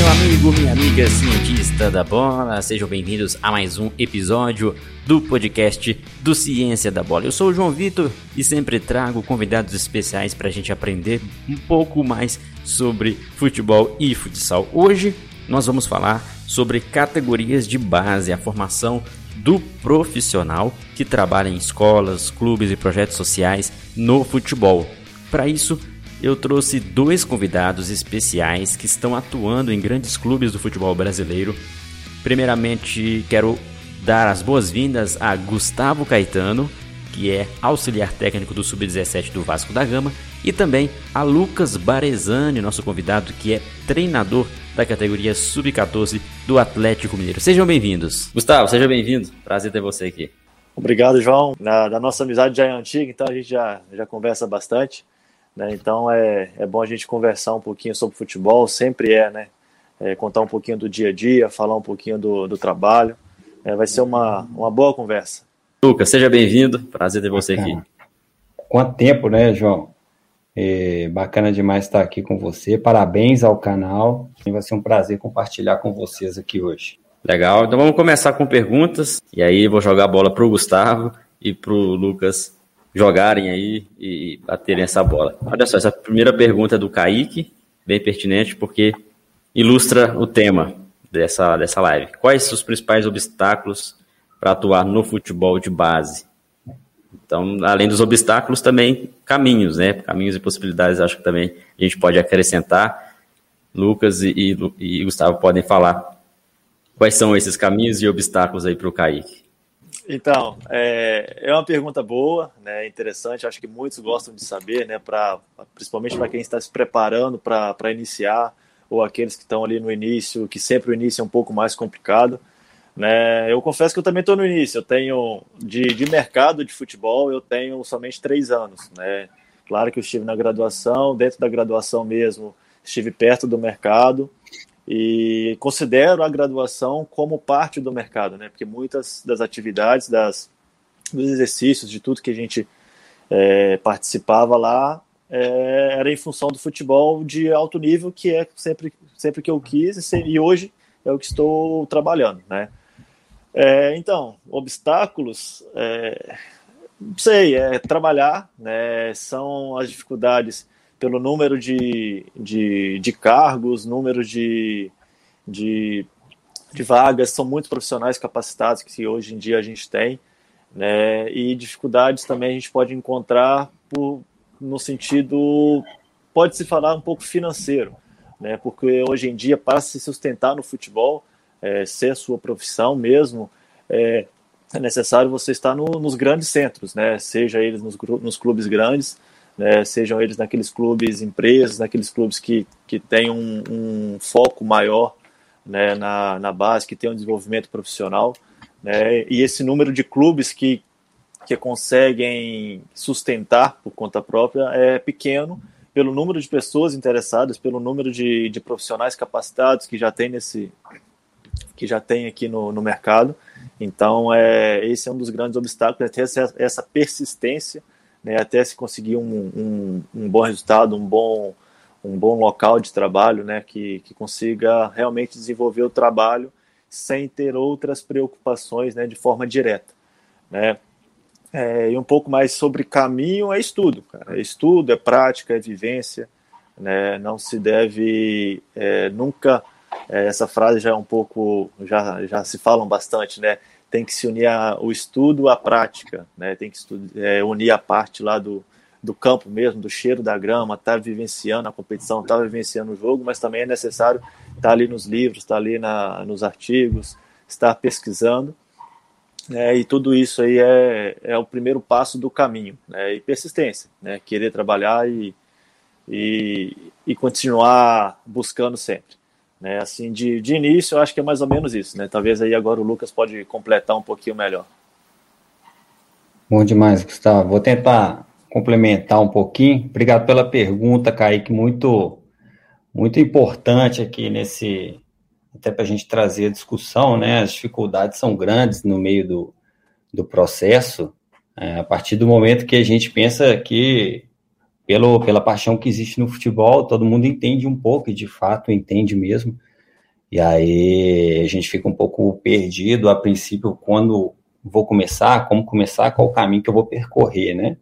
meu amigo, minha amiga cientista da bola, sejam bem-vindos a mais um episódio do podcast do Ciência da Bola. Eu sou o João Vitor e sempre trago convidados especiais para a gente aprender um pouco mais sobre futebol e futsal. Hoje nós vamos falar sobre categorias de base, a formação do profissional que trabalha em escolas, clubes e projetos sociais no futebol. Para isso, eu trouxe dois convidados especiais que estão atuando em grandes clubes do futebol brasileiro. Primeiramente, quero dar as boas-vindas a Gustavo Caetano, que é auxiliar técnico do Sub-17 do Vasco da Gama, e também a Lucas Barezani, nosso convidado, que é treinador da categoria Sub-14 do Atlético Mineiro. Sejam bem-vindos. Gustavo, seja bem-vindo. Prazer ter você aqui. Obrigado, João. Na, da nossa amizade já é antiga, então a gente já, já conversa bastante. Né? Então é, é bom a gente conversar um pouquinho sobre futebol, sempre é, né? É, contar um pouquinho do dia a dia, falar um pouquinho do, do trabalho. É, vai ser uma, uma boa conversa. Lucas, seja bem-vindo. Prazer ter você aqui. Quanto tempo, né, João? É bacana demais estar aqui com você. Parabéns ao canal. Vai ser um prazer compartilhar com vocês aqui hoje. Legal. Então vamos começar com perguntas. E aí vou jogar a bola para o Gustavo e para o Lucas jogarem aí e baterem essa bola. Olha só, essa primeira pergunta é do Kaique, bem pertinente, porque ilustra o tema dessa, dessa live. Quais os principais obstáculos para atuar no futebol de base? Então, além dos obstáculos, também caminhos, né? Caminhos e possibilidades, acho que também a gente pode acrescentar. Lucas e, e, e Gustavo podem falar quais são esses caminhos e obstáculos aí para o Kaique. Então, é, é uma pergunta boa, né, interessante, acho que muitos gostam de saber, né, pra, principalmente para quem está se preparando para iniciar, ou aqueles que estão ali no início, que sempre o início é um pouco mais complicado. Né, eu confesso que eu também estou no início, eu tenho, de, de mercado de futebol, eu tenho somente três anos. Né, claro que eu estive na graduação, dentro da graduação mesmo, estive perto do mercado, e considero a graduação como parte do mercado, né? Porque muitas das atividades, das, dos exercícios, de tudo que a gente é, participava lá, é, era em função do futebol de alto nível, que é sempre, sempre que eu quis, e hoje é o que estou trabalhando, né? É, então, obstáculos, é, não sei, é trabalhar, né? São as dificuldades pelo número de, de, de cargos, número de, de, de vagas, são muitos profissionais capacitados que hoje em dia a gente tem, né? E dificuldades também a gente pode encontrar por, no sentido, pode se falar um pouco financeiro, né? Porque hoje em dia, para se sustentar no futebol, é, ser a sua profissão mesmo, é, é necessário você estar no, nos grandes centros, né? Seja eles nos, nos clubes grandes, né, sejam eles naqueles clubes empresas, naqueles clubes que, que têm um, um foco maior né, na, na base, que tem um desenvolvimento profissional, né, e esse número de clubes que, que conseguem sustentar por conta própria é pequeno, pelo número de pessoas interessadas, pelo número de, de profissionais capacitados que já tem nesse que já tem aqui no, no mercado. Então, é, esse é um dos grandes obstáculos, é ter essa, essa persistência né, até se conseguir um, um, um, bom resultado, um bom, um bom local de trabalho, né, que, que consiga realmente desenvolver o trabalho sem ter outras preocupações né, de forma direta. Né. É, e um pouco mais sobre caminho é estudo, cara. É estudo, é prática, é vivência. Né, não se deve é, nunca. É, essa frase já é um pouco. Já, já se falam bastante, né? Tem que se unir a, o estudo à prática, né? Tem que é, unir a parte lá do, do campo mesmo, do cheiro da grama, estar tá vivenciando a competição, estar tá vivenciando o jogo, mas também é necessário estar tá ali nos livros, estar ali na, nos artigos, estar pesquisando. né? e tudo isso aí é, é o primeiro passo do caminho, né? e persistência, né? querer trabalhar e, e, e continuar buscando sempre. Né? Assim, de, de início, eu acho que é mais ou menos isso. Né? Talvez aí agora o Lucas pode completar um pouquinho melhor. Bom demais, Gustavo. Vou tentar complementar um pouquinho. Obrigado pela pergunta, Kaique. Muito, muito importante aqui nesse. Até para a gente trazer a discussão, né? As dificuldades são grandes no meio do, do processo. É, a partir do momento que a gente pensa que pelo, pela paixão que existe no futebol, todo mundo entende um pouco, e de fato entende mesmo, E aí a gente fica um pouco perdido a princípio quando vou começar, como começar, qual o caminho que eu vou percorrer, né?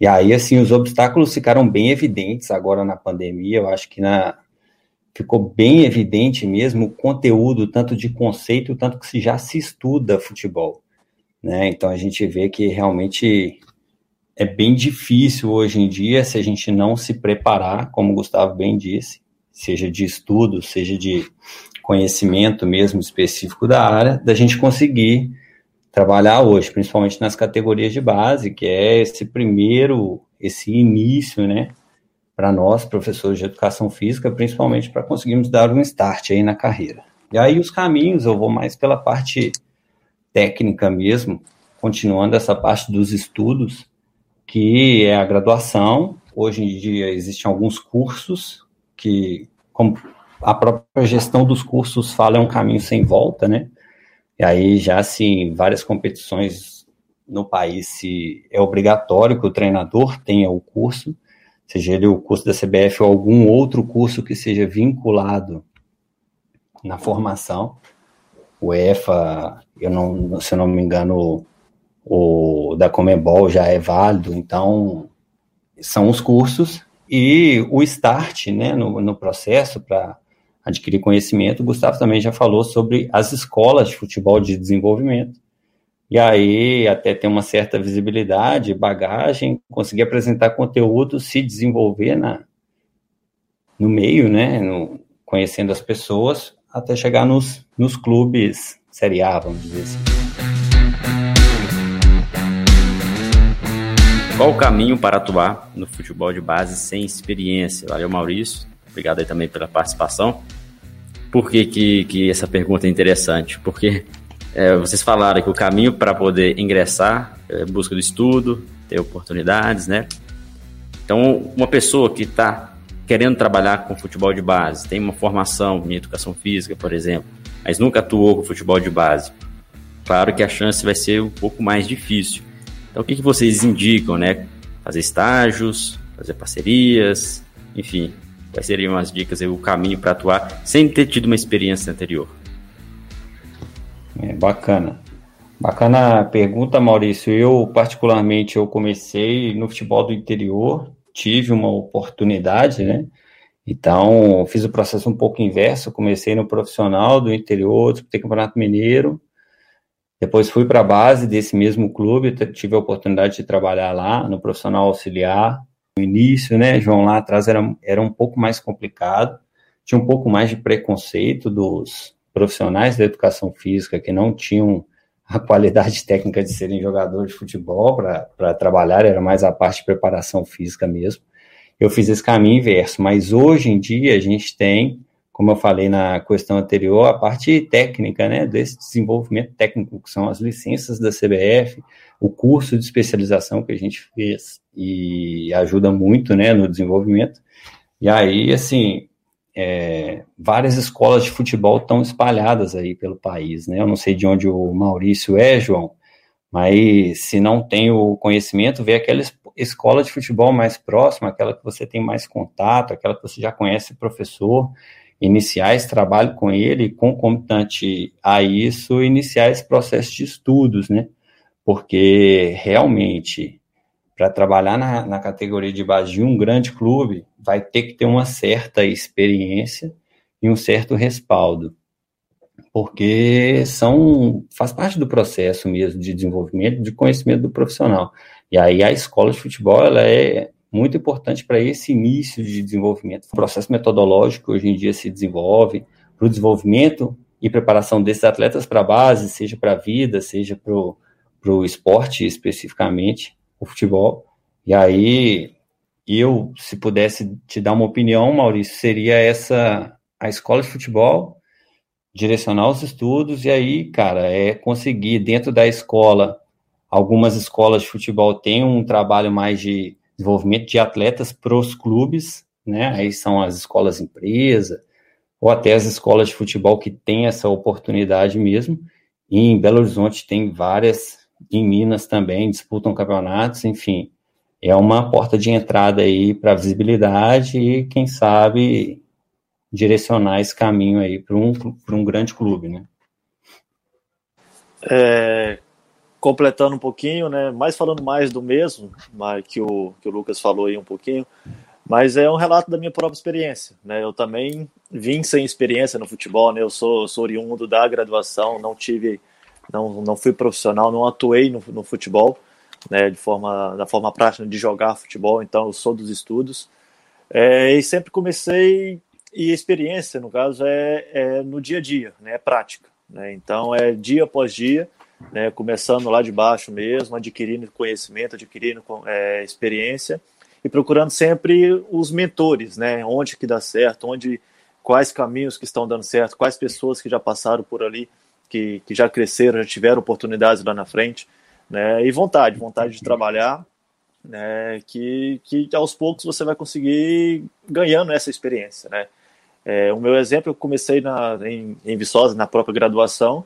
E aí, assim, os obstáculos ficaram bem evidentes agora na pandemia. Eu acho que na, ficou bem evidente mesmo o conteúdo, tanto de conceito, tanto que já se estuda futebol. Né? Então a gente vê que realmente é bem difícil hoje em dia se a gente não se preparar, como o Gustavo bem disse, seja de estudo, seja de conhecimento mesmo específico da área, da gente conseguir trabalhar hoje, principalmente nas categorias de base, que é esse primeiro, esse início, né, para nós, professores de educação física, principalmente para conseguirmos dar um start aí na carreira. E aí os caminhos, eu vou mais pela parte técnica mesmo, continuando essa parte dos estudos, que é a graduação. Hoje em dia existem alguns cursos que, como a própria gestão dos cursos fala, é um caminho sem volta, né? E aí já assim, várias competições no país se é obrigatório que o treinador tenha o curso, seja ele o curso da CBF ou algum outro curso que seja vinculado na formação. O EFA, eu não, se eu não me engano, o, da Comebol já é válido, então são os cursos e o start né, no, no processo para adquirir conhecimento. O Gustavo também já falou sobre as escolas de futebol de desenvolvimento, e aí até ter uma certa visibilidade, bagagem, conseguir apresentar conteúdo, se desenvolver na, no meio, né, no, conhecendo as pessoas, até chegar nos, nos clubes Série A, vamos dizer assim. Qual o caminho para atuar no futebol de base sem experiência? Valeu, Maurício. Obrigado aí também pela participação. Por que, que, que essa pergunta é interessante? Porque é, vocês falaram que o caminho para poder ingressar é busca do estudo, ter oportunidades, né? Então, uma pessoa que está querendo trabalhar com futebol de base, tem uma formação em educação física, por exemplo, mas nunca atuou com futebol de base, claro que a chance vai ser um pouco mais difícil. Então, o que, que vocês indicam, né? Fazer estágios, fazer parcerias, enfim, quais seriam as dicas e o caminho para atuar sem ter tido uma experiência anterior? É, bacana. Bacana pergunta, Maurício. Eu, particularmente, eu comecei no futebol do interior, tive uma oportunidade, né? Então, fiz o processo um pouco inverso. Comecei no profissional do interior, disputei Campeonato Mineiro. Depois fui para a base desse mesmo clube, tive a oportunidade de trabalhar lá no profissional auxiliar. No início, né, João, lá atrás era, era um pouco mais complicado, tinha um pouco mais de preconceito dos, profissionais da educação física que não tinham a qualidade técnica de serem jogadores de futebol para trabalhar, era mais a parte de preparação física mesmo. Eu fiz esse caminho inverso, mas hoje em dia a gente tem, como eu falei na questão anterior, a parte técnica, né, desse desenvolvimento técnico, que são as licenças da CBF, o curso de especialização que a gente fez e ajuda muito, né, no desenvolvimento. E aí, assim, é, várias escolas de futebol estão espalhadas aí pelo país, né? Eu não sei de onde o Maurício é, João, mas se não tem o conhecimento, vê aquela escola de futebol mais próxima, aquela que você tem mais contato, aquela que você já conhece o professor, iniciar esse trabalho com ele, concomitante a isso, iniciar esse processo de estudos, né? Porque realmente para trabalhar na, na, categoria de base de um grande clube, vai ter que ter uma certa experiência e um certo respaldo, porque são faz parte do processo mesmo de desenvolvimento, de conhecimento do profissional. E aí a escola de futebol ela é muito importante para esse início de desenvolvimento. O processo metodológico hoje em dia se desenvolve para o desenvolvimento e preparação desses atletas para a base, seja para a vida, seja para o esporte especificamente o futebol. E aí, eu, se pudesse te dar uma opinião, Maurício, seria essa a escola de futebol, direcionar os estudos, e aí, cara, é conseguir dentro da escola. Algumas escolas de futebol têm um trabalho mais de desenvolvimento de atletas para os clubes, né? Aí são as escolas empresa, ou até as escolas de futebol que têm essa oportunidade mesmo. E em Belo Horizonte tem várias em Minas também disputam campeonatos, enfim, é uma porta de entrada aí para visibilidade e quem sabe direcionar esse caminho aí para um, um grande clube, né? É, completando um pouquinho, né? Mais falando mais do mesmo, que o, que o Lucas falou aí um pouquinho, mas é um relato da minha própria experiência, né? Eu também vim sem experiência no futebol, né? Eu sou, sou oriundo da graduação, não tive, não, não fui profissional, não atuei no, no futebol, né? De forma, da forma prática de jogar futebol, então eu sou dos estudos. É, e sempre comecei e experiência, no caso, é, é no dia a dia, né? É prática. Né? Então, é dia após dia, né? começando lá de baixo mesmo, adquirindo conhecimento, adquirindo é, experiência e procurando sempre os mentores, né? onde que dá certo, onde quais caminhos que estão dando certo, quais pessoas que já passaram por ali, que, que já cresceram, já tiveram oportunidades lá na frente, né? e vontade, vontade de trabalhar, né? que, que aos poucos você vai conseguir ganhando essa experiência, né? É, o meu exemplo, eu comecei na, em, em Viçosa, na própria graduação,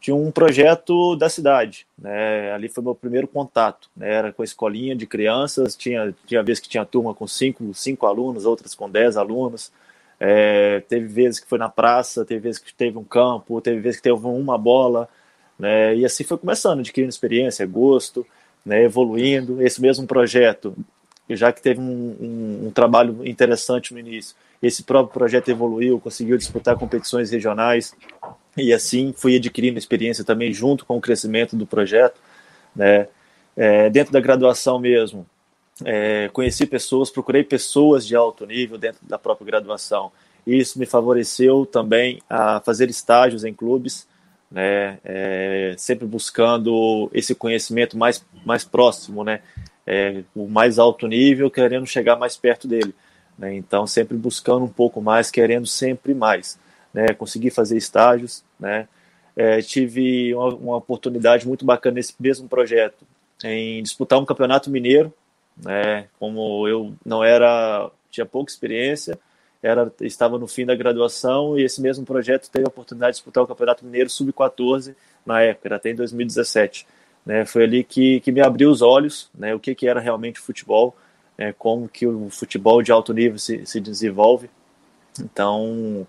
tinha um projeto da cidade, né? Ali foi meu primeiro contato, né? Era com a escolinha de crianças, tinha tinha vezes que tinha turma com cinco, cinco alunos, outras com dez alunos. É, teve vezes que foi na praça, teve vezes que teve um campo, teve vezes que teve uma bola, né? E assim foi começando, adquirindo experiência, gosto, né? Evoluindo. Esse mesmo projeto, já que teve um, um, um trabalho interessante no início, esse próprio projeto evoluiu, conseguiu disputar competições regionais e assim fui adquirindo experiência também junto com o crescimento do projeto, né? É, dentro da graduação mesmo, é, conheci pessoas, procurei pessoas de alto nível dentro da própria graduação. Isso me favoreceu também a fazer estágios em clubes, né? É, sempre buscando esse conhecimento mais mais próximo, né? É, o mais alto nível, querendo chegar mais perto dele. Né? Então, sempre buscando um pouco mais, querendo sempre mais. Né? Consegui fazer estágios, né? É, tive uma, uma, oportunidade muito bacana nesse mesmo projeto em disputar um campeonato mineiro, né? Como eu não era, tinha pouca experiência, era estava no fim da graduação e esse mesmo projeto teve a oportunidade de disputar o campeonato mineiro sub-14 na época, era até em 2017. Né? Foi ali que, que me abriu os olhos, né? O que que era realmente futebol é, como que o futebol de alto nível se, se desenvolve. Então,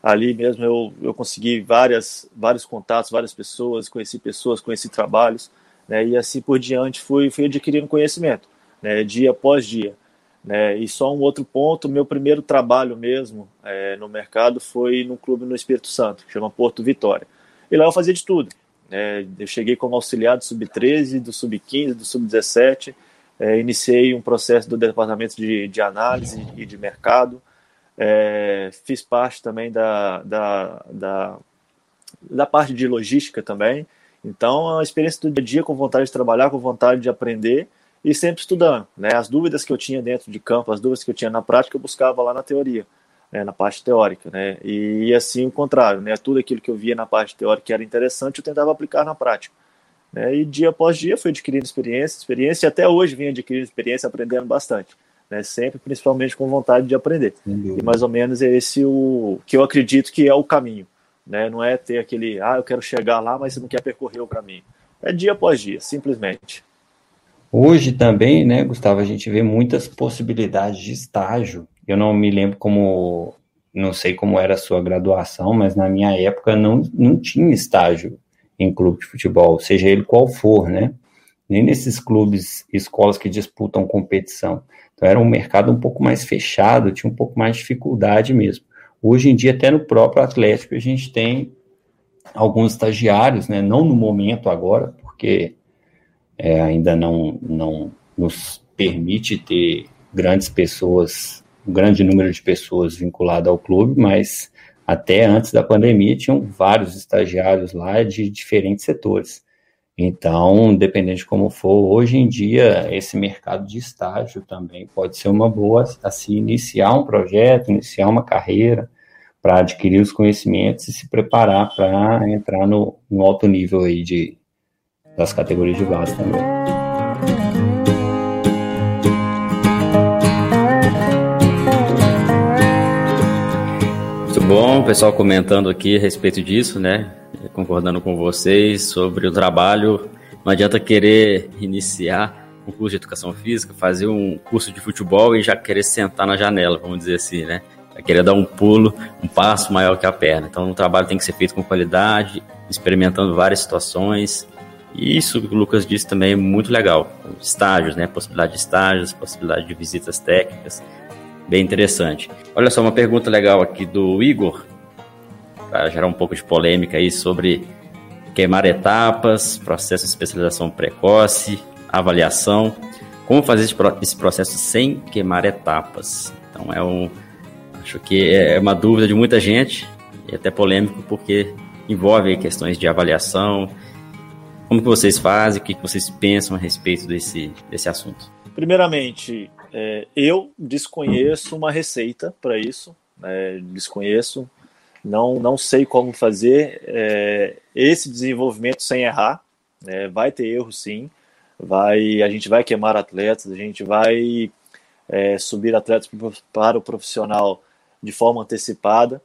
ali mesmo eu, eu consegui várias, vários contatos, várias pessoas, conheci pessoas, conheci trabalhos, né, e assim por diante fui, fui adquirindo conhecimento, né, dia após dia. Né, e só um outro ponto, meu primeiro trabalho mesmo é, no mercado foi num clube no Espírito Santo, que chama Porto Vitória. E lá eu fazia de tudo. Né, eu cheguei como auxiliar do Sub-13, do Sub-15, do Sub-17, é, iniciei um processo do departamento de, de análise e de mercado, é, fiz parte também da, da, da, da, parte de logística também. Então, a experiência do dia a dia com vontade de trabalhar, com vontade de aprender e sempre estudando. Né? As dúvidas que eu tinha dentro de campo, as dúvidas que eu tinha na prática, eu buscava lá na teoria, né? na parte teórica. Né? E assim o contrário, né? tudo aquilo que eu via na parte teórica que era interessante, eu tentava aplicar na prática. Né? E dia após dia fui adquirindo experiência, experiência, e até hoje vim adquirindo experiência, aprendendo bastante. Né? Sempre, principalmente com vontade de aprender. E mais ou menos é esse o que eu acredito que é o caminho. Né? Não é ter aquele, ah, eu quero chegar lá, mas você não quer percorrer o caminho. É dia após dia, simplesmente. Hoje também, né, Gustavo, a gente vê muitas possibilidades de estágio. Eu não me lembro como, não sei como era a sua graduação, mas na minha época não, não tinha estágio em clube de futebol, seja ele qual for, né? Nem nesses clubes, escolas que disputam competição. Então era um mercado um pouco mais fechado, tinha um pouco mais de dificuldade mesmo. Hoje em dia, até no próprio Atlético, a gente tem alguns estagiários, né? Não no momento agora, porque é, ainda não, não nos permite ter grandes pessoas, um grande número de pessoas vinculadas ao clube, mas até antes da pandemia, tinham vários estagiários lá de diferentes setores. Então, dependendo de como for, hoje em dia, esse mercado de estágio também pode ser uma boa a se iniciar um projeto, iniciar uma carreira, para adquirir os conhecimentos e se preparar para entrar no, no alto nível aí de, das categorias de base também. Bom, o pessoal comentando aqui a respeito disso, né? Concordando com vocês sobre o trabalho. Não adianta querer iniciar um curso de educação física, fazer um curso de futebol e já querer sentar na janela, vamos dizer assim, né? vai querer dar um pulo, um passo maior que a perna. Então o trabalho tem que ser feito com qualidade, experimentando várias situações. E isso que o Lucas disse também é muito legal. Estágios, né? Possibilidade de estágios, possibilidade de visitas técnicas. Bem interessante. Olha só, uma pergunta legal aqui do Igor, para gerar um pouco de polêmica aí sobre queimar etapas, processo de especialização precoce, avaliação. Como fazer esse processo sem queimar etapas? Então é um, acho que é uma dúvida de muita gente e até polêmico porque envolve questões de avaliação. Como que vocês fazem? O que vocês pensam a respeito desse, desse assunto? Primeiramente, é, eu desconheço uma receita para isso. É, desconheço não, não sei como fazer é, esse desenvolvimento sem errar. Né? Vai ter erro sim, vai, a gente vai queimar atletas, a gente vai é, subir atletas para o profissional de forma antecipada,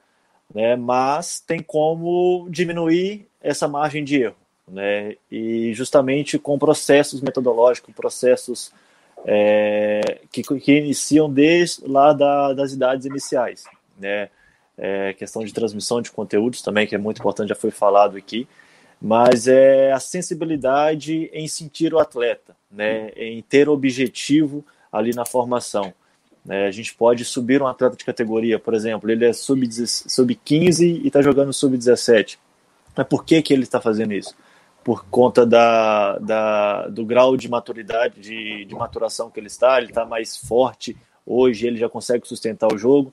né? mas tem como diminuir essa margem de erro. Né? E justamente com processos metodológicos, processos é, que, que iniciam desde lá da, das idades iniciais. Né? é, questão de transmissão de conteúdos também, que é muito importante, já foi falado aqui, mas é a sensibilidade em sentir o atleta, né, em ter objetivo ali na formação. Né, a gente pode subir um atleta de categoria, por exemplo, ele é sub-15 sub e está jogando sub-17. Mas por que, que ele está fazendo isso? Por conta da, da, do grau de maturidade, de, de maturação que ele está, ele está mais forte hoje, ele já consegue sustentar o jogo,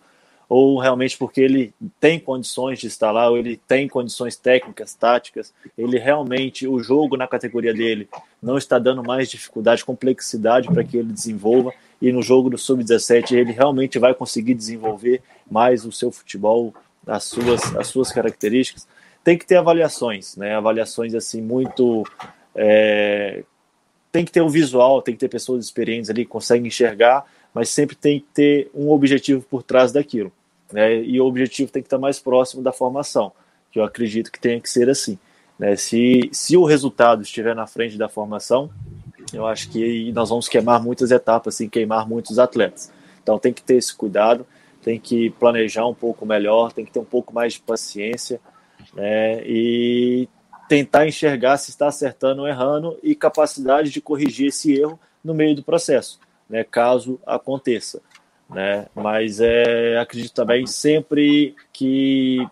ou realmente porque ele tem condições de estar lá, ou ele tem condições técnicas, táticas, ele realmente, o jogo na categoria dele não está dando mais dificuldade, complexidade para que ele desenvolva, e no jogo do Sub-17 ele realmente vai conseguir desenvolver mais o seu futebol, as suas, as suas características. Tem que ter avaliações, né? avaliações assim muito... É... tem que ter um visual, tem que ter pessoas experientes ali que conseguem enxergar mas sempre tem que ter um objetivo por trás daquilo. Né? E o objetivo tem que estar mais próximo da formação, que eu acredito que tenha que ser assim. Né? Se, se o resultado estiver na frente da formação, eu acho que nós vamos queimar muitas etapas, assim, queimar muitos atletas. Então tem que ter esse cuidado, tem que planejar um pouco melhor, tem que ter um pouco mais de paciência né? e tentar enxergar se está acertando ou errando e capacidade de corrigir esse erro no meio do processo né, caso aconteça. Né? Mas é, acredito também sempre que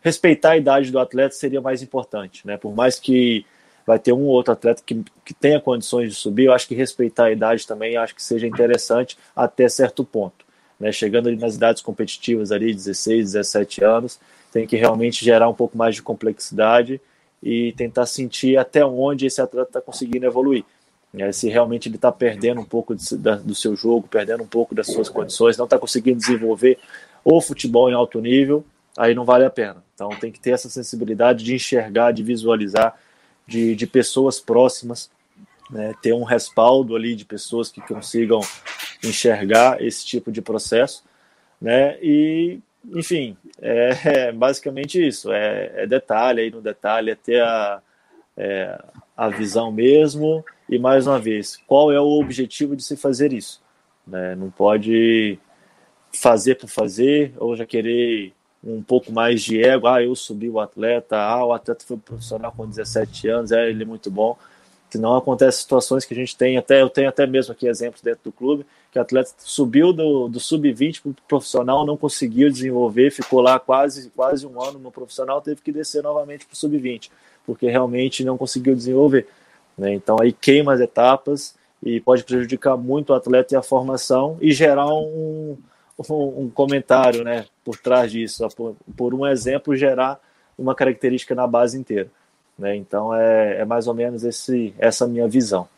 respeitar a idade do atleta seria mais importante. Né? Por mais que vai ter um ou outro atleta que, que tenha condições de subir, eu acho que respeitar a idade também acho que seja interessante até certo ponto. Né? Chegando ali nas idades competitivas, ali 16, 17 anos, tem que realmente gerar um pouco mais de complexidade e tentar sentir até onde esse atleta está conseguindo evoluir. É, se realmente ele está perdendo um pouco de, da, do seu jogo, perdendo um pouco das suas condições, não está conseguindo desenvolver o futebol em alto nível, aí não vale a pena. Então tem que ter essa sensibilidade de enxergar, de visualizar, de, de pessoas próximas, né, ter um respaldo ali de pessoas que consigam enxergar esse tipo de processo, né, e enfim, é, é basicamente isso, é, é, detalhe aí no detalhe, é ter a, é, a visão mesmo, e mais uma vez, qual é o objetivo de se fazer isso? Né? Não pode fazer por fazer, ou já querer um pouco mais de ego, ah, eu subi o atleta, ah, o atleta foi profissional com 17 anos, é, ele é muito bom. Senão acontece situações que a gente tem, até eu tenho até mesmo aqui exemplos dentro do clube, que o atleta subiu do, do sub-20 para o profissional, não conseguiu desenvolver, ficou lá quase, quase um ano no profissional, teve que descer novamente para o sub-20, porque realmente não conseguiu desenvolver. Né? Então aí queima as etapas e pode prejudicar muito o atleta e a formação e gerar um, um, um comentário né, por trás disso, por, por, um exemplo, gerar uma característica na base inteira. Né? Então é, é mais ou menos esse, essa minha visão.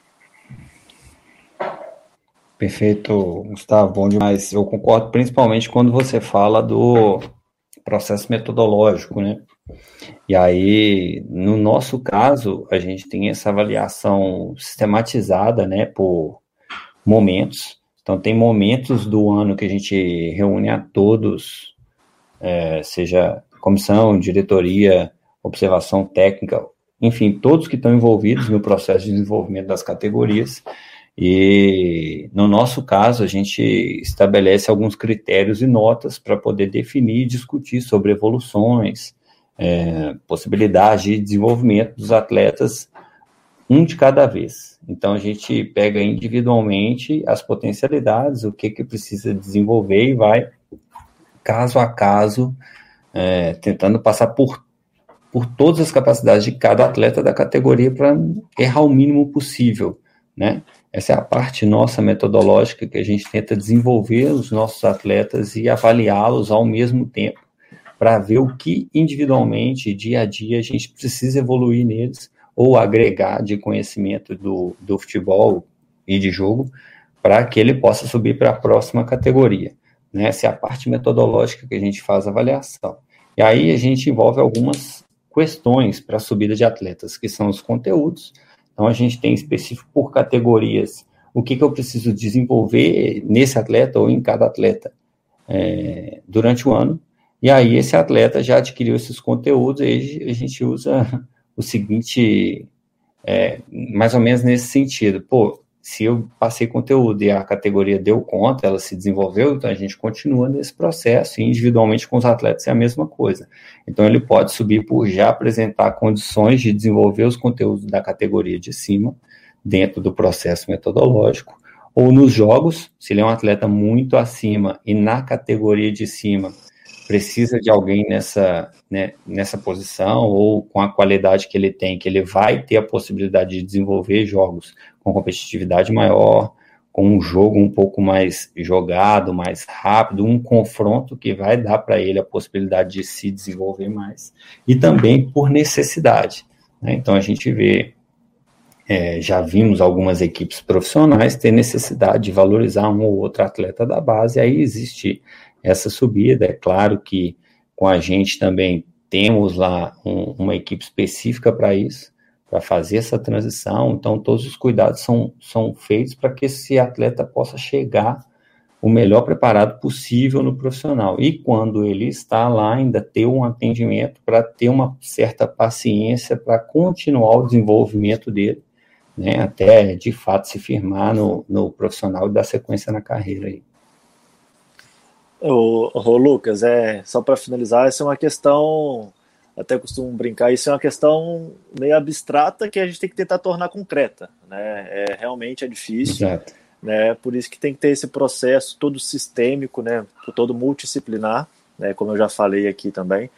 Perfeito, Gustavo, bom demais. Eu concordo principalmente quando você fala do processo metodológico, né? E aí, no nosso caso, a gente tem essa avaliação sistematizada, né, por momentos. Então, tem momentos do ano que a gente reúne a todos, é, seja comissão, diretoria, observação técnica, enfim, todos que estão envolvidos no processo de desenvolvimento das categorias. E no nosso caso, a gente estabelece alguns critérios e notas para poder definir e discutir sobre evoluções, é, possibilidade de desenvolvimento dos atletas, um de cada vez. Então a gente pega individualmente as potencialidades, o que, que precisa desenvolver e vai caso a caso, é, tentando passar por, por todas as capacidades de cada atleta da categoria para errar o mínimo possível, né? Essa é a parte nossa metodológica que a gente tenta desenvolver os nossos atletas e avaliá-los ao mesmo tempo, para ver o que individualmente, dia a dia, a gente precisa evoluir neles ou agregar de conhecimento do, do futebol e de jogo para que ele possa subir para a próxima categoria. Né? Essa é a parte metodológica que a gente faz a avaliação. E aí a gente envolve algumas questões para a subida de atletas, que são os conteúdos, então, a gente tem específico por categorias o que, que eu preciso desenvolver nesse atleta ou em cada atleta é, durante o ano. E aí, esse atleta já adquiriu esses conteúdos, e a gente usa o seguinte, é, mais ou menos nesse sentido. Pô, se eu passei conteúdo e a categoria deu conta, ela se desenvolveu, então a gente continua nesse processo, e individualmente com os atletas é a mesma coisa. Então ele pode subir por já apresentar condições de desenvolver os conteúdos da categoria de cima, dentro do processo metodológico, ou nos jogos, se ele é um atleta muito acima e na categoria de cima precisa de alguém nessa, né, nessa posição ou com a qualidade que ele tem, que ele vai ter a possibilidade de desenvolver jogos com competitividade maior, com um jogo um pouco mais jogado, mais rápido, um confronto que vai dar para ele a possibilidade de se desenvolver mais, e também por necessidade. Né? Então a gente vê, é, já vimos algumas equipes profissionais ter necessidade de valorizar um ou outro atleta da base, aí existe essa subida. É claro que com a gente também temos lá um, uma equipe específica para isso, para fazer essa transição. Então, todos os cuidados são, são feitos para que esse atleta possa chegar o melhor preparado possível no profissional. E quando ele está lá, ainda ter um atendimento para ter uma certa paciência para continuar o desenvolvimento dele, né, até de fato se firmar no, no profissional e dar sequência na carreira aí. O, o Lucas, é só para finalizar, essa é uma questão até costumo brincar, isso é uma questão meio abstrata que a gente tem que tentar tornar concreta, né? É, realmente é difícil, Exato. né? Por isso que tem que ter esse processo todo sistêmico, né? Todo multidisciplinar, né? Como eu já falei aqui também,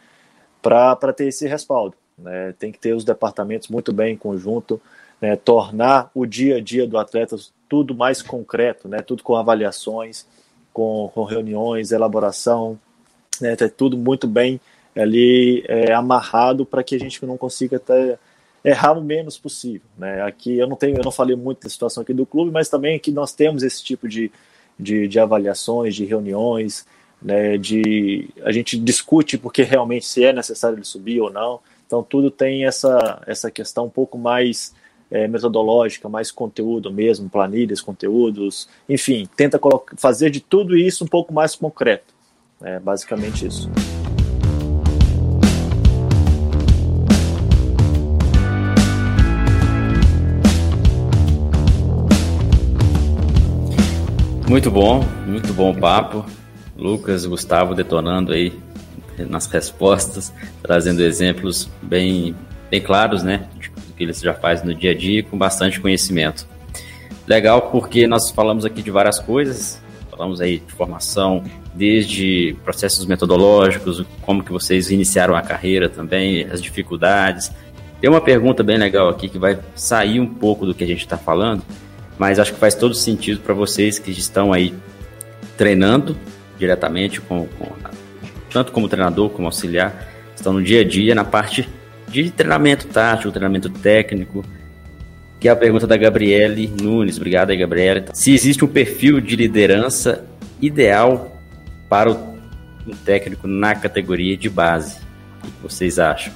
para ter esse respaldo, né? Tem que ter os departamentos muito bem em conjunto, né? Tornar o dia a dia do atleta tudo mais concreto, né? Tudo com avaliações, com, com reuniões, elaboração, né? Ter tudo muito bem ali é, amarrado para que a gente não consiga até errar o menos possível. Né? Aqui eu não tenho, eu não falei muito da situação aqui do clube, mas também aqui nós temos esse tipo de, de, de avaliações, de reuniões, né? de a gente discute porque realmente se é necessário ele subir ou não. Então tudo tem essa essa questão um pouco mais é, metodológica, mais conteúdo mesmo, planilhas, conteúdos, enfim, tenta fazer de tudo isso um pouco mais concreto. É basicamente isso. Muito bom, muito bom papo. Lucas, Gustavo detonando aí nas respostas, trazendo exemplos bem, bem claros, né? Do que eles já fazem no dia a dia, com bastante conhecimento. Legal porque nós falamos aqui de várias coisas, falamos aí de formação, desde processos metodológicos, como que vocês iniciaram a carreira também, as dificuldades. Tem uma pergunta bem legal aqui que vai sair um pouco do que a gente está falando, mas acho que faz todo sentido para vocês que estão aí treinando diretamente com, com, tanto como treinador como auxiliar, estão no dia a dia na parte de treinamento tático, treinamento técnico, que é a pergunta da Gabriele Nunes. Obrigado aí, Gabriele. Se existe um perfil de liderança ideal para um técnico na categoria de base, o que vocês acham?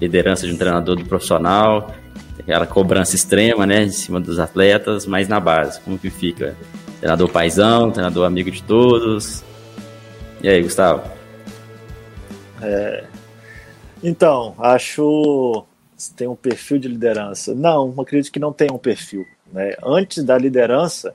Liderança de um treinador do profissional, aquela cobrança extrema, né, em cima dos atletas, mas na base, como que fica? Treinador paizão, treinador amigo de todos. E aí, Gustavo? É, então, acho tem um perfil de liderança. Não, acredito que não tem um perfil. Né? Antes da liderança,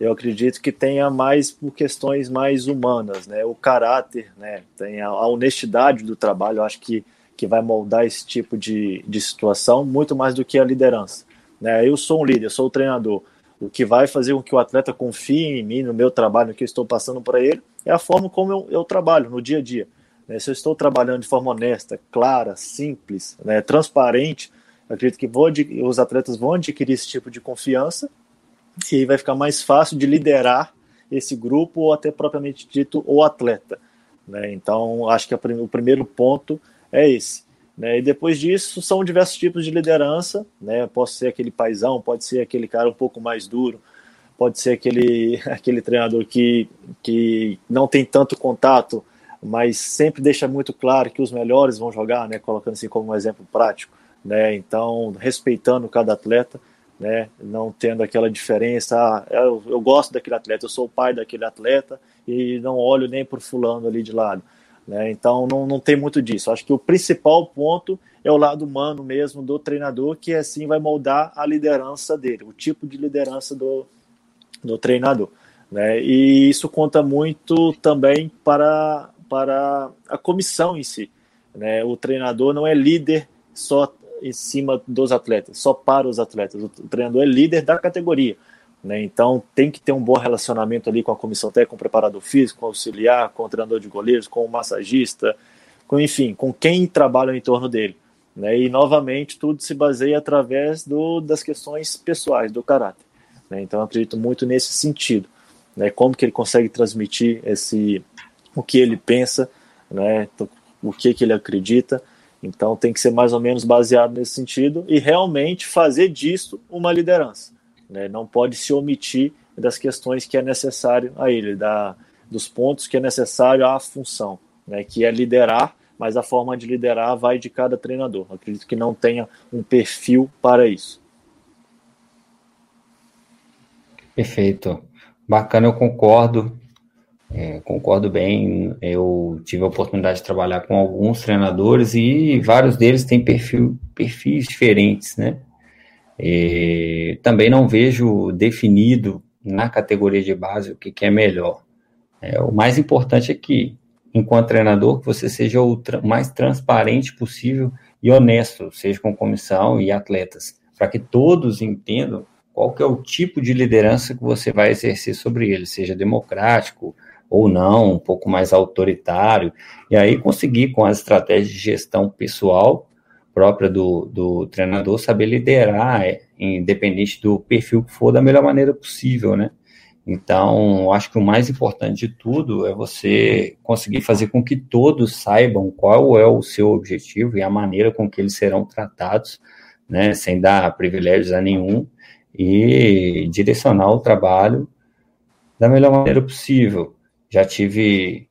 eu acredito que tenha mais por questões mais humanas, né? O caráter, né? Tem a honestidade do trabalho, eu acho que, que vai moldar esse tipo de, de situação muito mais do que a liderança. Né? Eu sou um líder, sou o treinador. O que vai fazer com que o atleta confie em mim, no meu trabalho, no que eu estou passando para ele, é a forma como eu, eu trabalho no dia a dia. Né? Se eu estou trabalhando de forma honesta, clara, simples, né? transparente, acredito que vou, os atletas vão adquirir esse tipo de confiança e aí vai ficar mais fácil de liderar esse grupo ou até propriamente dito o atleta. Né? Então, acho que o primeiro ponto é esse. Né? E depois disso, são diversos tipos de liderança. Né? Pode ser aquele paizão, pode ser aquele cara um pouco mais duro, pode ser aquele, aquele treinador que, que não tem tanto contato, mas sempre deixa muito claro que os melhores vão jogar, né? colocando assim como um exemplo prático. Né? Então, respeitando cada atleta né? Não tendo aquela diferença, ah, eu, eu, gosto daquele atleta, eu sou o pai daquele atleta e não olho nem por fulano ali de lado, né? Então não, não tem muito disso. Acho que o principal ponto é o lado humano mesmo do treinador, que assim vai moldar a liderança dele, o tipo de liderança do, do treinador, né? E isso conta muito também para para a comissão em si, né? O treinador não é líder só em cima dos atletas, só para os atletas. O treinador é líder da categoria. Né? Então tem que ter um bom relacionamento ali com a comissão técnica, com o preparador físico, com o auxiliar, com o treinador de goleiros, com o massagista, com enfim, com quem trabalha em torno dele. Né? E novamente tudo se baseia através do, das questões pessoais, do caráter. Né? Então eu acredito muito nesse sentido. Né? Como que ele consegue transmitir esse o que ele pensa, né? o que, que ele acredita então tem que ser mais ou menos baseado nesse sentido e realmente fazer disso uma liderança. Né? Não pode se omitir das questões que é necessário a ele, da, dos pontos que é necessário à função, né? que é liderar, mas a forma de liderar vai de cada treinador. acredito que não tenha um perfil para isso. Perfeito. Bacana, eu concordo. É, concordo bem. Eu tive a oportunidade de trabalhar com alguns treinadores e vários deles têm perfil, perfis diferentes, né? E também não vejo definido na categoria de base o que, que é melhor. É, o mais importante é que, enquanto treinador, você seja o tra mais transparente possível e honesto, seja com comissão e atletas, para que todos entendam qual que é o tipo de liderança que você vai exercer sobre eles, seja democrático, ou não, um pouco mais autoritário, e aí conseguir, com as estratégias de gestão pessoal própria do, do treinador, saber liderar, é, independente do perfil que for, da melhor maneira possível, né? Então, acho que o mais importante de tudo é você conseguir fazer com que todos saibam qual é o seu objetivo e a maneira com que eles serão tratados, né, sem dar privilégios a nenhum, e direcionar o trabalho da melhor maneira possível. Já tive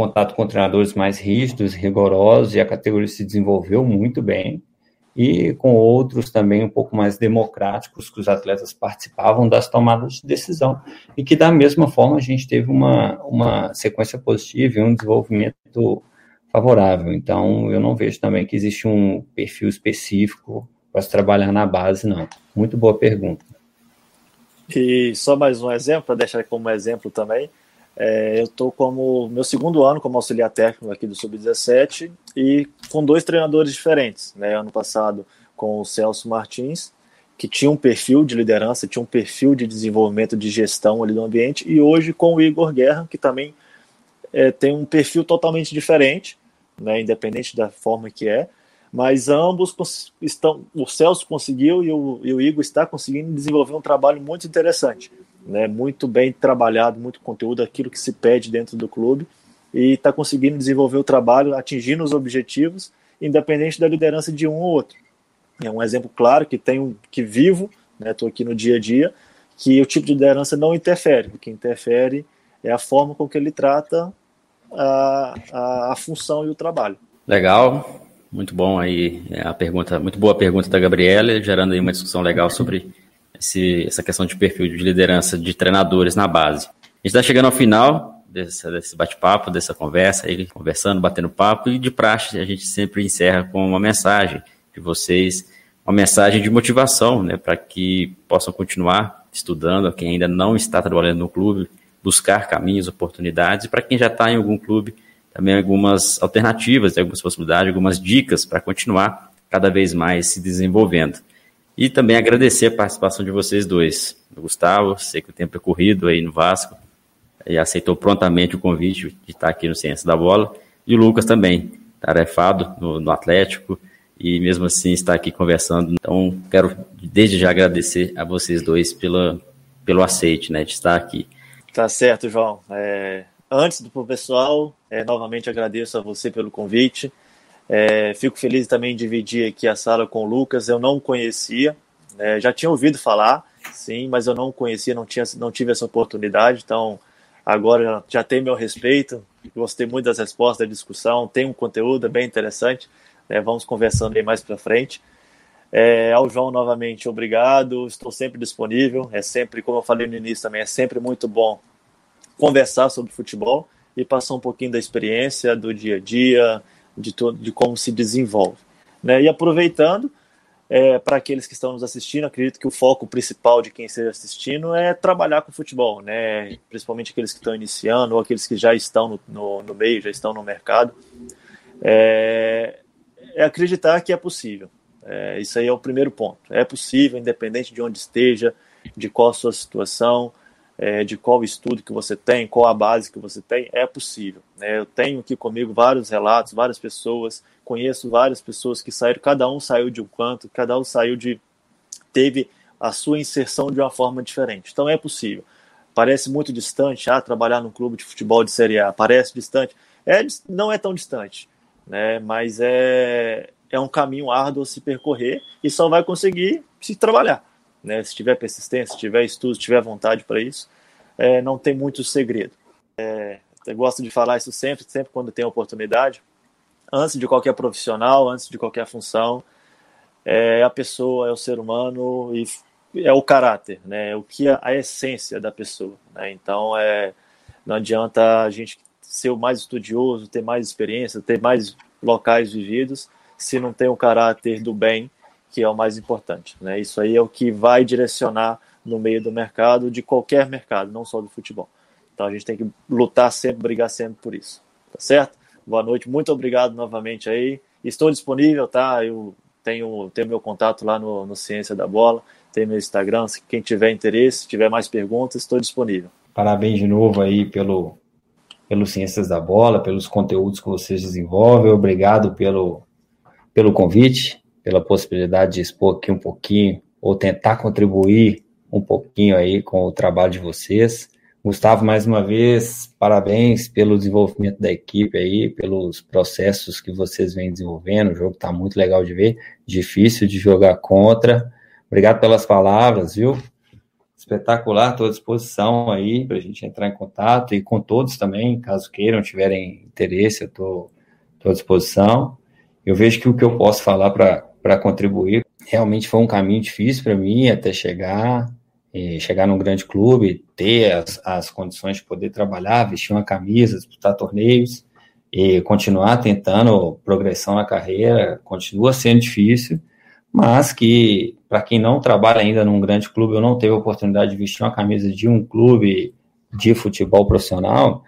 contato com treinadores mais rígidos, rigorosos, e a categoria se desenvolveu muito bem. E com outros também um pouco mais democráticos, que os atletas participavam das tomadas de decisão. E que, da mesma forma, a gente teve uma, uma sequência positiva e um desenvolvimento favorável. Então, eu não vejo também que existe um perfil específico para se trabalhar na base, não. Muito boa pergunta. E só mais um exemplo, para deixar como exemplo também. É, eu estou como meu segundo ano como auxiliar técnico aqui do Sub-17 e com dois treinadores diferentes. Né? Ano passado com o Celso Martins, que tinha um perfil de liderança, tinha um perfil de desenvolvimento de gestão ali do ambiente, e hoje com o Igor Guerra, que também é, tem um perfil totalmente diferente, né? independente da forma que é, mas ambos estão, o Celso conseguiu e o, e o Igor está conseguindo desenvolver um trabalho muito interessante né, muito bem trabalhado, muito conteúdo, aquilo que se pede dentro do clube, e está conseguindo desenvolver o trabalho, atingindo os objetivos, independente da liderança de um ou outro. É um exemplo claro que tenho, que vivo, estou né, aqui no dia a dia, que o tipo de liderança não interfere, o que interfere é a forma com que ele trata a, a, a função e o trabalho. Legal, muito bom aí é, a pergunta, muito boa pergunta da Gabriela, gerando aí uma discussão legal sobre esse, essa questão de perfil de liderança de treinadores na base. A gente está chegando ao final desse, desse bate-papo, dessa conversa, ele conversando, batendo papo, e de praxe a gente sempre encerra com uma mensagem de vocês, uma mensagem de motivação, né, para que possam continuar estudando, quem ainda não está trabalhando no clube, buscar caminhos, oportunidades, e para quem já está em algum clube, também algumas alternativas, algumas possibilidades, algumas dicas para continuar cada vez mais se desenvolvendo. E também agradecer a participação de vocês dois. O Gustavo, sei que o tempo é corrido aí no Vasco, e aceitou prontamente o convite de estar aqui no Ciência da Bola. E o Lucas também, tarefado no, no Atlético, e mesmo assim está aqui conversando. Então, quero desde já agradecer a vocês dois pela, pelo aceite, né, de estar aqui. Tá certo, João. É, antes do pessoal, é, novamente agradeço a você pelo convite. É, fico feliz também em dividir aqui a sala com o Lucas. Eu não conhecia, né, já tinha ouvido falar, sim, mas eu não conhecia, não, tinha, não tive essa oportunidade. Então, agora já, já tem meu respeito. Gostei muito das respostas da discussão. Tem um conteúdo bem interessante. Né, vamos conversando aí mais para frente. É, ao João, novamente, obrigado. Estou sempre disponível. É sempre, como eu falei no início também, é sempre muito bom conversar sobre futebol e passar um pouquinho da experiência, do dia a dia, de, todo, de como se desenvolve. Né? E aproveitando, é, para aqueles que estão nos assistindo, acredito que o foco principal de quem esteja assistindo é trabalhar com futebol, né? principalmente aqueles que estão iniciando ou aqueles que já estão no, no, no meio, já estão no mercado. É, é acreditar que é possível. É, isso aí é o primeiro ponto. É possível, independente de onde esteja, de qual a sua situação, é, de qual estudo que você tem, qual a base que você tem, é possível. Né? Eu tenho aqui comigo vários relatos, várias pessoas, conheço várias pessoas que saíram, cada um saiu de um canto, cada um saiu de. teve a sua inserção de uma forma diferente. Então é possível. Parece muito distante, ah, trabalhar num clube de futebol de Série A, parece distante. É, não é tão distante, né? mas é, é um caminho árduo a se percorrer e só vai conseguir se trabalhar né? Se tiver persistência, se tiver estudo, se tiver vontade para isso, é, não tem muito segredo. É, eu gosto de falar isso sempre, sempre quando tem oportunidade. Antes de qualquer profissional, antes de qualquer função, é a pessoa, é o ser humano e é o caráter, né? É o que é a essência da pessoa. Né? Então, é, não adianta a gente ser o mais estudioso, ter mais experiência, ter mais locais vividos, se não tem o caráter do bem que é o mais importante. Né? Isso aí é o que vai direcionar no meio do mercado, de qualquer mercado, não só do futebol. Então a gente tem que lutar sempre, brigar sempre por isso. Tá certo? Boa noite, muito obrigado novamente aí. Estou disponível, tá? Eu tenho, tenho meu contato lá no, no Ciência da Bola, tem meu Instagram. Se quem tiver interesse, tiver mais perguntas, estou disponível. Parabéns de novo aí pelo, pelo Ciências da Bola, pelos conteúdos que vocês desenvolvem. Obrigado pelo, pelo convite pela possibilidade de expor aqui um pouquinho, ou tentar contribuir um pouquinho aí com o trabalho de vocês. Gustavo, mais uma vez, parabéns pelo desenvolvimento da equipe aí, pelos processos que vocês vêm desenvolvendo. O jogo está muito legal de ver, difícil de jogar contra. Obrigado pelas palavras, viu? Espetacular, estou à disposição aí para a gente entrar em contato e com todos também, caso queiram, tiverem interesse, eu estou à disposição. Eu vejo que o que eu posso falar para para contribuir. Realmente foi um caminho difícil para mim até chegar, chegar num grande clube, ter as, as condições de poder trabalhar, vestir uma camisa, disputar torneios e continuar tentando progressão na carreira, continua sendo difícil, mas que para quem não trabalha ainda num grande clube ou não teve a oportunidade de vestir uma camisa de um clube de futebol profissional,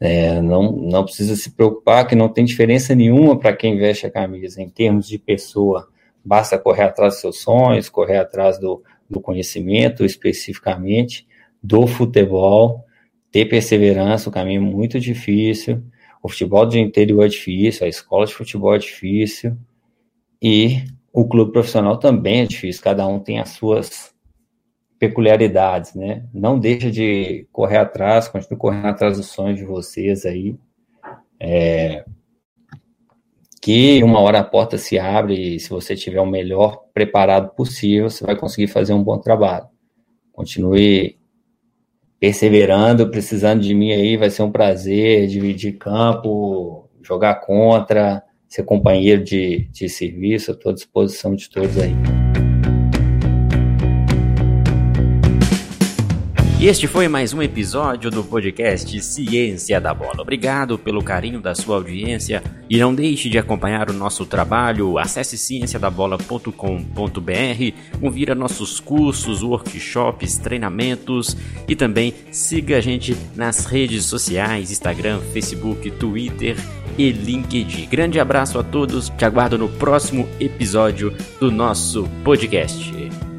é, não, não precisa se preocupar que não tem diferença nenhuma para quem veste a camisa em termos de pessoa Basta correr atrás dos seus sonhos, correr atrás do, do conhecimento especificamente do futebol, ter perseverança, o caminho é muito difícil. O futebol de interior é difícil, a escola de futebol é difícil e o clube profissional também é difícil, cada um tem as suas peculiaridades, né? Não deixa de correr atrás, continue correndo atrás dos sonhos de vocês aí. É, que uma hora a porta se abre e se você tiver o melhor preparado possível, você vai conseguir fazer um bom trabalho. Continue perseverando, precisando de mim aí, vai ser um prazer dividir campo, jogar contra, ser companheiro de, de serviço, estou à disposição de todos aí. Este foi mais um episódio do podcast Ciência da Bola. Obrigado pelo carinho da sua audiência e não deixe de acompanhar o nosso trabalho. Acesse cienciadabola.com.br, confira nossos cursos, workshops, treinamentos e também siga a gente nas redes sociais, Instagram, Facebook, Twitter e LinkedIn. Grande abraço a todos, te aguardo no próximo episódio do nosso podcast.